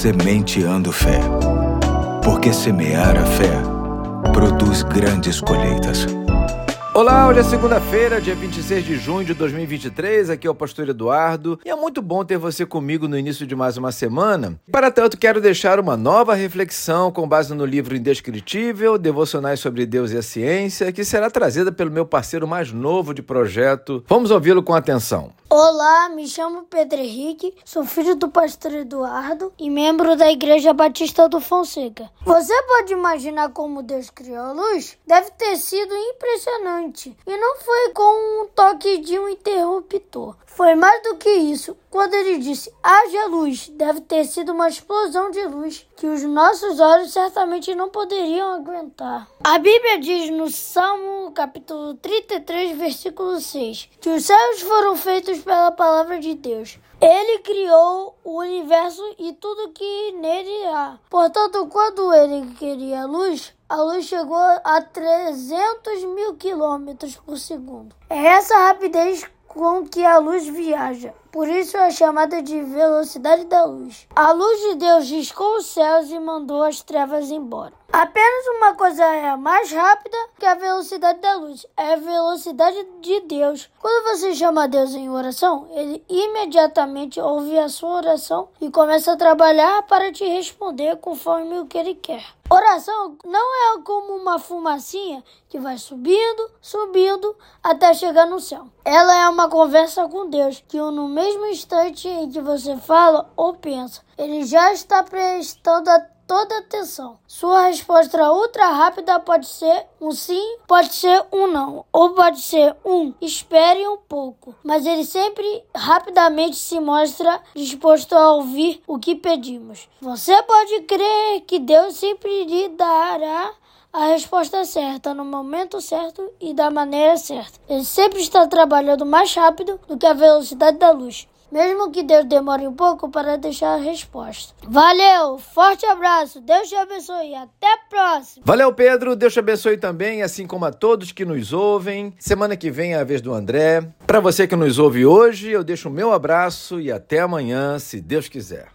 Sementeando Fé. Porque semear a fé produz grandes colheitas. Olá, hoje é segunda-feira, dia 26 de junho de 2023. Aqui é o Pastor Eduardo e é muito bom ter você comigo no início de mais uma semana. Para tanto, quero deixar uma nova reflexão com base no livro Indescritível, Devocionais sobre Deus e a Ciência, que será trazida pelo meu parceiro mais novo de projeto. Vamos ouvi-lo com atenção. Olá, me chamo Pedro Henrique, sou filho do pastor Eduardo e membro da Igreja Batista do Fonseca. Você pode imaginar como Deus criou a luz? Deve ter sido impressionante. E não foi com um toque de um interruptor. Foi mais do que isso. Quando ele disse haja luz, deve ter sido uma explosão de luz que os nossos olhos certamente não poderiam aguentar. A Bíblia diz no Salmo capítulo 33, versículo 6, que os céus foram feitos pela palavra de Deus. Ele criou o universo e tudo que nele há. Portanto, quando ele queria luz, a luz chegou a 300 mil quilômetros por segundo. É essa rapidez com que a luz viaja. Por isso é chamada de velocidade da luz. A luz de Deus riscou os céus e mandou as trevas embora. Apenas uma coisa é mais rápida que a velocidade da luz, é a velocidade de Deus. Quando você chama a Deus em oração, ele imediatamente ouve a sua oração e começa a trabalhar para te responder conforme o que ele quer. Oração não é como uma fumacinha que vai subindo, subindo até chegar no céu. Ela é uma conversa com Deus que no mesmo instante em que você fala ou pensa, ele já está prestando atenção toda atenção. Sua resposta ultra rápida pode ser um sim, pode ser um não, ou pode ser um espere um pouco, mas ele sempre rapidamente se mostra disposto a ouvir o que pedimos. Você pode crer que Deus sempre lhe dará a resposta certa no momento certo e da maneira certa. Ele sempre está trabalhando mais rápido do que a velocidade da luz mesmo que Deus demore um pouco para deixar a resposta. Valeu, forte abraço, Deus te abençoe, até a próxima. Valeu, Pedro, Deus te abençoe também, assim como a todos que nos ouvem. Semana que vem é a vez do André. Para você que nos ouve hoje, eu deixo o meu abraço e até amanhã, se Deus quiser.